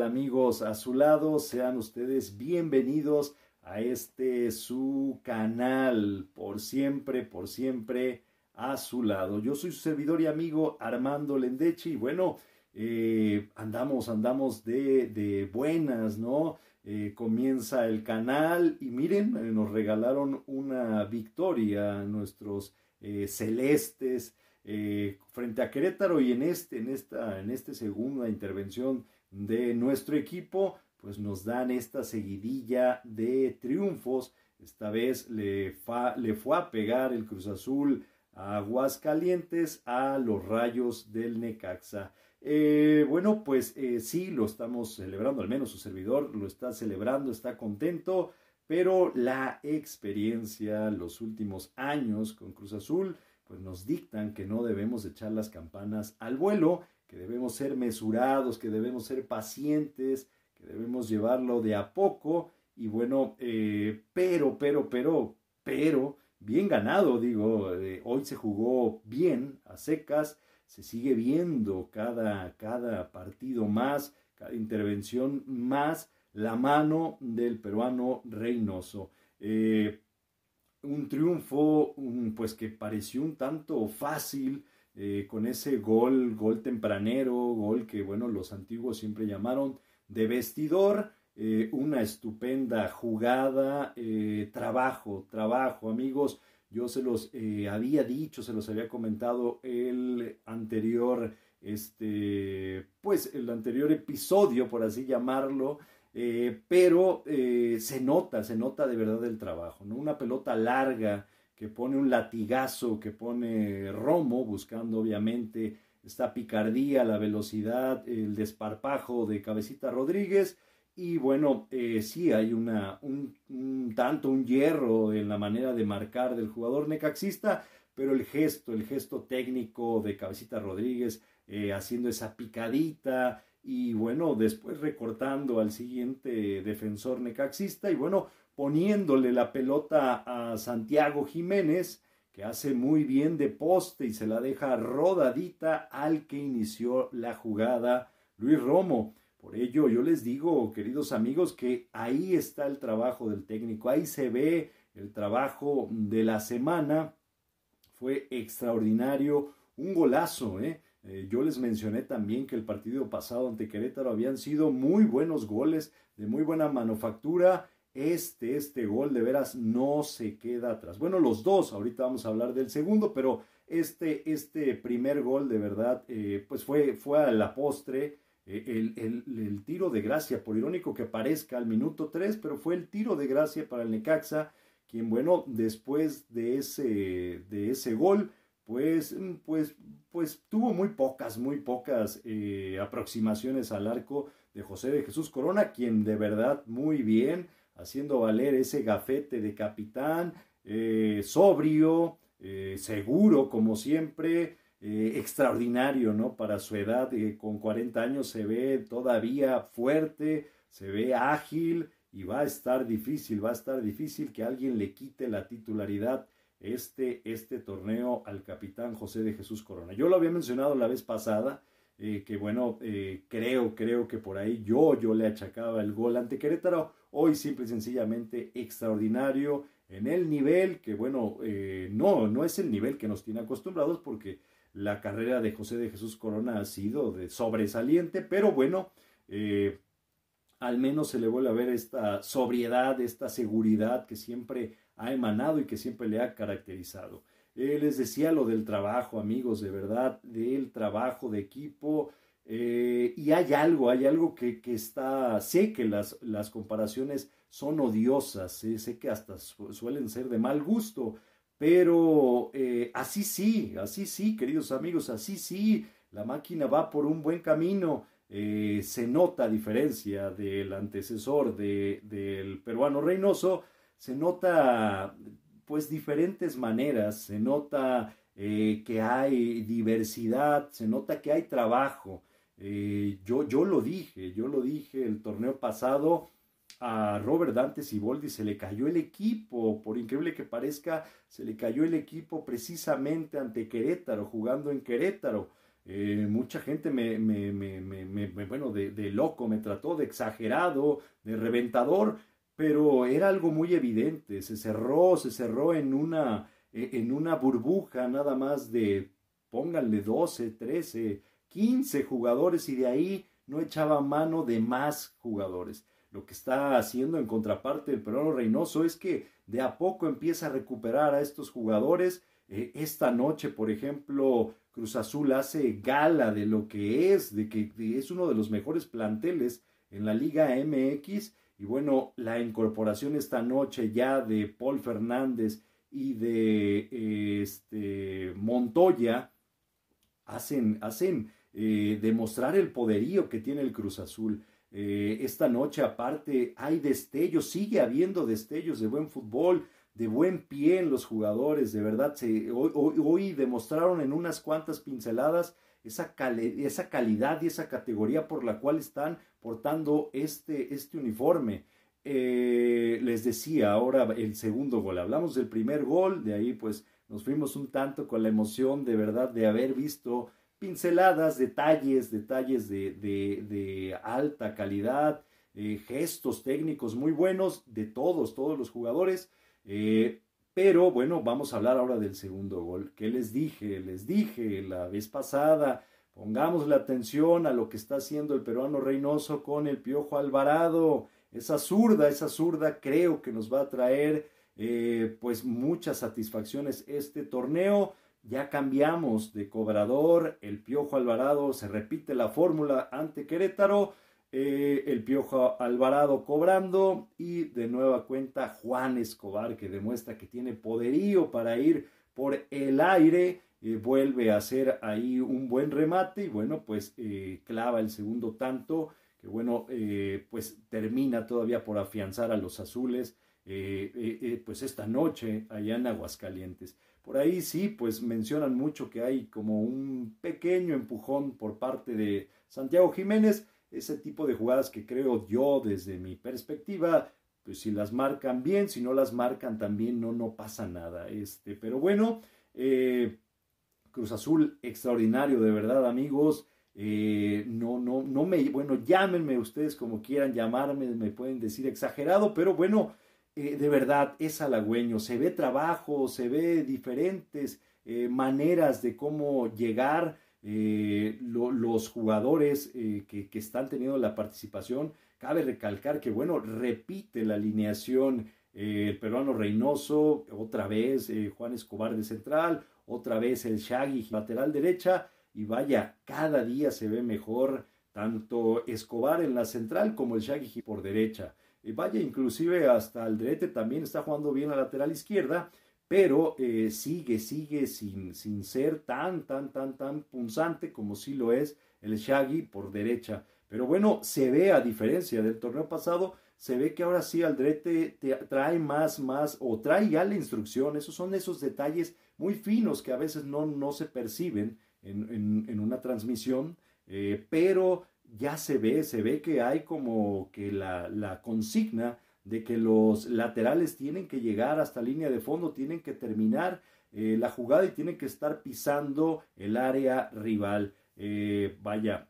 amigos a su lado? Sean ustedes bienvenidos a este su canal, por siempre, por siempre a su lado. Yo soy su servidor y amigo Armando Lendechi y bueno, eh, andamos, andamos de, de buenas, ¿no? Eh, comienza el canal y miren, eh, nos regalaron una victoria nuestros celestes frente a Querétaro y en este, en esta, en esta segunda intervención de nuestro equipo, pues nos dan esta seguidilla de triunfos. Esta vez le, le fue a pegar el Cruz Azul a Aguascalientes a los rayos del Necaxa. Eh, bueno, pues eh, sí, lo estamos celebrando, al menos su servidor lo está celebrando, está contento, pero la experiencia, los últimos años con Cruz Azul, pues nos dictan que no debemos echar las campanas al vuelo, que debemos ser mesurados, que debemos ser pacientes, que debemos llevarlo de a poco, y bueno, eh, pero, pero, pero, pero, bien ganado, digo, hoy se jugó bien, a secas, se sigue viendo cada, cada partido más, cada intervención más, la mano del peruano Reynoso. Eh, un triunfo pues que pareció un tanto fácil eh, con ese gol, gol tempranero, gol que bueno los antiguos siempre llamaron de vestidor, eh, una estupenda jugada, trabajo, trabajo amigos, yo se los eh, había dicho, se los había comentado el anterior, este, pues el anterior episodio, por así llamarlo, eh, pero eh, se nota, se nota de verdad el trabajo, ¿no? Una pelota larga que pone un latigazo, que pone Romo, buscando obviamente esta picardía, la velocidad, el desparpajo de Cabecita Rodríguez, y bueno, eh, sí hay una, un, tanto un hierro en la manera de marcar del jugador necaxista, pero el gesto, el gesto técnico de Cabecita Rodríguez eh, haciendo esa picadita y bueno, después recortando al siguiente defensor necaxista. Y bueno, poniéndole la pelota a Santiago Jiménez, que hace muy bien de poste y se la deja rodadita al que inició la jugada Luis Romo. Por ello, yo les digo, queridos amigos, que ahí está el trabajo del técnico, ahí se ve el trabajo de la semana. Fue extraordinario, un golazo, ¿eh? ¿eh? yo les mencioné también que el partido pasado ante Querétaro habían sido muy buenos goles, de muy buena manufactura. Este, este gol de veras no se queda atrás. Bueno, los dos, ahorita vamos a hablar del segundo, pero este, este primer gol de verdad, eh, pues fue, fue a la postre eh, el, tiro de gracia, por irónico que parezca al minuto 3, pero fue el tiro de gracia para el Necaxa, quien, bueno, después de ese, de ese gol, pues, pues, pues tuvo muy pocas, muy pocas eh, aproximaciones al arco de José de Jesús Corona, quien de verdad muy bien, haciendo valer ese gafete de capitán, eh, sobrio, seguro como siempre, eh, extraordinario, ¿no? Para su edad, eh, con 40 años se ve todavía fuerte, se ve ágil y va a estar difícil, va a estar difícil que alguien le quite la titularidad este, este torneo al capitán José de Jesús Corona. Yo lo había mencionado la vez pasada, eh, que bueno, creo, creo que por ahí yo, yo le achacaba el gol ante Querétaro, hoy simple y sencillamente extraordinario en el nivel que bueno, no, no es el nivel que nos tiene acostumbrados porque la carrera de José de Jesús Corona ha sido de sobresaliente, pero bueno, eh, al menos se le vuelve a ver esta sobriedad, esta seguridad que siempre ha emanado y que siempre le ha caracterizado. Eh, les decía lo del trabajo, amigos, de verdad, del trabajo de equipo. Eh, y hay algo, hay algo que, está, sé que las, las comparaciones son odiosas, sé que hasta suelen ser de mal gusto, pero eh, así sí, así sí, queridos amigos, así sí, la máquina va por un buen camino. Eh, se nota a diferencia del antecesor del peruano Reynoso, se nota pues diferentes maneras, se nota eh, que hay diversidad, se nota que hay trabajo. yo, yo lo dije, yo lo dije el torneo pasado, a Robert Dante Siboldi se le cayó el equipo, por increíble que parezca, se le cayó el equipo precisamente ante Querétaro, jugando en Querétaro. Eh, mucha gente me, me, me, me bueno, de, loco, me trató de exagerado, de reventador, pero era algo muy evidente. Se cerró, se cerró en una, e, en una burbuja nada más de, pónganle 12, 13, 15 jugadores y de ahí no echaba mano de más jugadores. Lo que está haciendo en contraparte el peruano Reynoso es que de a poco empieza a recuperar a estos jugadores. Eh, esta noche, por ejemplo, Cruz Azul hace gala de lo que es, de que es uno de los mejores planteles en la Liga MX. Y bueno, la incorporación esta noche ya de Paul Fernández y de este, Montoya hacen, hacen eh, demostrar el poderío que tiene el Cruz Azul. Eh, esta noche aparte hay destellos, sigue habiendo destellos de buen fútbol, de buen pie en los jugadores, de verdad, hoy, demostraron en unas cuantas pinceladas esa, esa, calidad y esa categoría por la cual están portando este, este uniforme. Eh, les decía ahora el segundo gol, hablamos del primer gol, de ahí pues nos fuimos un tanto con la emoción de verdad de haber visto pinceladas, detalles, detalles de, de, alta calidad, eh, gestos técnicos muy buenos de todos, todos los jugadores. Eh, pero bueno, vamos a hablar ahora del segundo gol. ¿Qué les dije? Les dije la vez pasada, pongamos la atención a lo que está haciendo el peruano Reynoso con el Piojo Alvarado. Esa zurda, esa zurda creo que nos va a traer eh, pues muchas satisfacciones este torneo. Ya cambiamos de cobrador, el Piojo Alvarado, se repite la fórmula ante Querétaro, eh, el Piojo Alvarado cobrando y de nueva cuenta Juan Escobar que demuestra que tiene poderío para ir por el aire, eh, vuelve a hacer ahí un buen remate y bueno, pues eh, clava el segundo tanto, que bueno, pues termina todavía por afianzar a los azules, pues esta noche allá en Aguascalientes. Por ahí sí, pues mencionan mucho que hay como un pequeño empujón por parte de Santiago Jiménez, ese tipo de jugadas que creo yo desde mi perspectiva, pues si las marcan bien, si no las marcan también no, no pasa nada. Este, pero bueno, eh, Cruz Azul extraordinario, de verdad amigos. Eh, no, no, no me, bueno, llámenme ustedes como quieran llamarme, me pueden decir exagerado, pero bueno, eh, de verdad es halagüeño, se ve trabajo, se ve diferentes eh, maneras de cómo llegar los jugadores que, que, están teniendo la participación. Cabe recalcar que, bueno, repite la alineación el peruano Reynoso, otra vez Juan Escobar de central, otra vez el Shaggy lateral derecha, y vaya, cada día se ve mejor tanto Escobar en la central como el Shaggy por derecha vaya, inclusive hasta Aldrete también está jugando bien a lateral izquierda, pero eh, sigue, sigue sin, sin ser tan, tan, tan, tan punzante como sí lo es el Shaggy por derecha. Pero bueno, se ve a diferencia del torneo pasado, se ve que ahora sí Aldrete trae más, más, o trae ya la instrucción. Esos son esos detalles muy finos que a veces no, no se perciben en, en, una transmisión, eh, pero ya se ve, se ve que hay como que la, consigna de que los laterales tienen que llegar hasta línea de fondo, tienen que terminar eh, la jugada y tienen que estar pisando el área rival. Eh, vaya,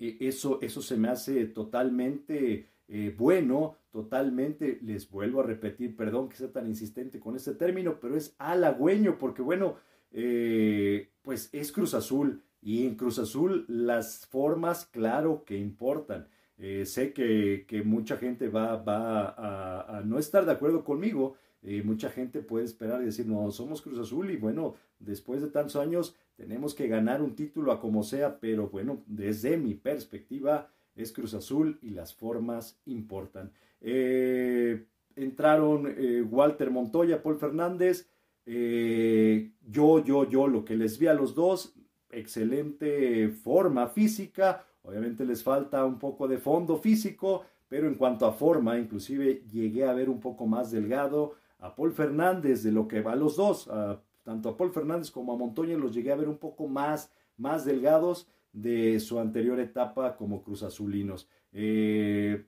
eso, eso se me hace totalmente eh, bueno, totalmente, les vuelvo a repetir, perdón que sea tan insistente con este término, pero es halagüeño porque bueno, pues es Cruz Azul y en Cruz Azul las formas, claro que importan. Eh, sé que, mucha gente va, va a, no estar de acuerdo conmigo. Eh, mucha gente puede esperar y decir, no, somos Cruz Azul y bueno, después de tantos años tenemos que ganar un título a como sea, pero bueno, desde mi perspectiva es Cruz Azul y las formas importan. Eh, entraron Walter Montoya, Paul Fernández. yo, yo, yo, lo que les vi a los dos, excelente forma física, obviamente les falta un poco de fondo físico, pero en cuanto a forma, inclusive llegué a ver un poco más delgado a Paul Fernández de lo que va a los dos, tanto a Paul Fernández como a Montoya los llegué a ver un poco más, más delgados de su anterior etapa como Cruz Azulinos. Eh,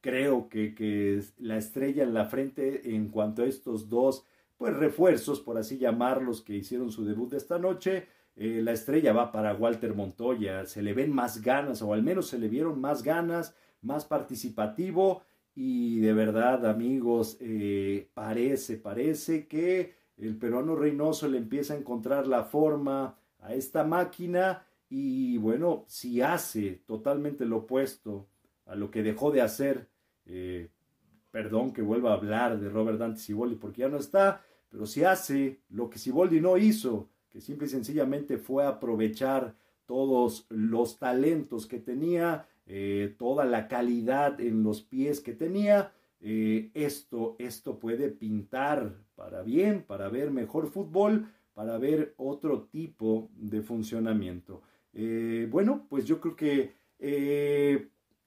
creo que, que, la estrella en la frente en cuanto a estos dos pues refuerzos, por así llamarlos, que hicieron su debut de esta noche, eh, la estrella va para Walter Montoya, se le ven más ganas, o al menos se le vieron más ganas, más participativo, y de verdad, amigos, eh, parece, parece que el peruano Reynoso le empieza a encontrar la forma a esta máquina, y bueno, si hace totalmente lo opuesto a lo que dejó de hacer, eh, perdón que vuelva a hablar de Robert Dante Siboldi porque ya no está, pero si hace lo que Siboldi no hizo, que simple y sencillamente fue aprovechar todos los talentos que tenía, eh, toda la calidad en los pies que tenía, eh, esto, esto puede pintar para bien, para ver mejor fútbol, para ver otro tipo de funcionamiento. Eh, bueno, pues yo creo que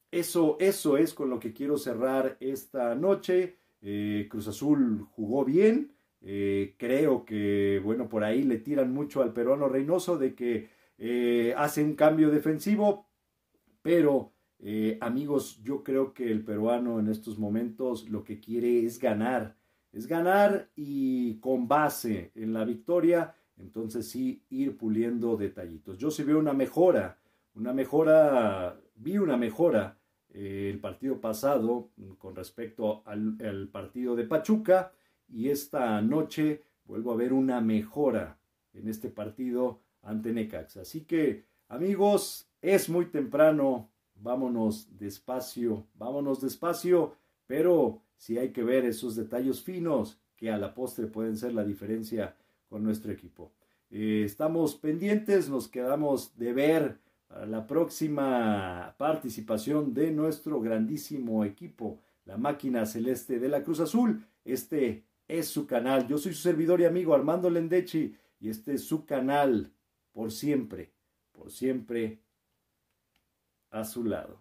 eso, eso es con lo que quiero cerrar esta noche. Cruz Azul jugó bien, creo que, bueno, por ahí le tiran mucho al peruano Reynoso de que hace un cambio defensivo, pero eh, amigos, yo creo que el peruano en estos momentos lo que quiere es ganar, es ganar y con base en la victoria, entonces sí ir puliendo detallitos. Yo sí veo una mejora, una mejora, vi una mejora el partido pasado con respecto al partido de Pachuca y esta noche vuelvo a ver una mejora en este partido ante Necax. Así que amigos, es muy temprano, vámonos despacio, vámonos despacio, pero sí hay que ver esos detalles finos que a la postre pueden ser la diferencia con nuestro equipo. Eh, estamos pendientes, nos quedamos de ver la próxima participación de nuestro grandísimo equipo, la máquina celeste de la Cruz Azul, este es su canal. Yo soy su servidor y amigo Armando Lendechi y este es su canal por siempre, siempre a su lado.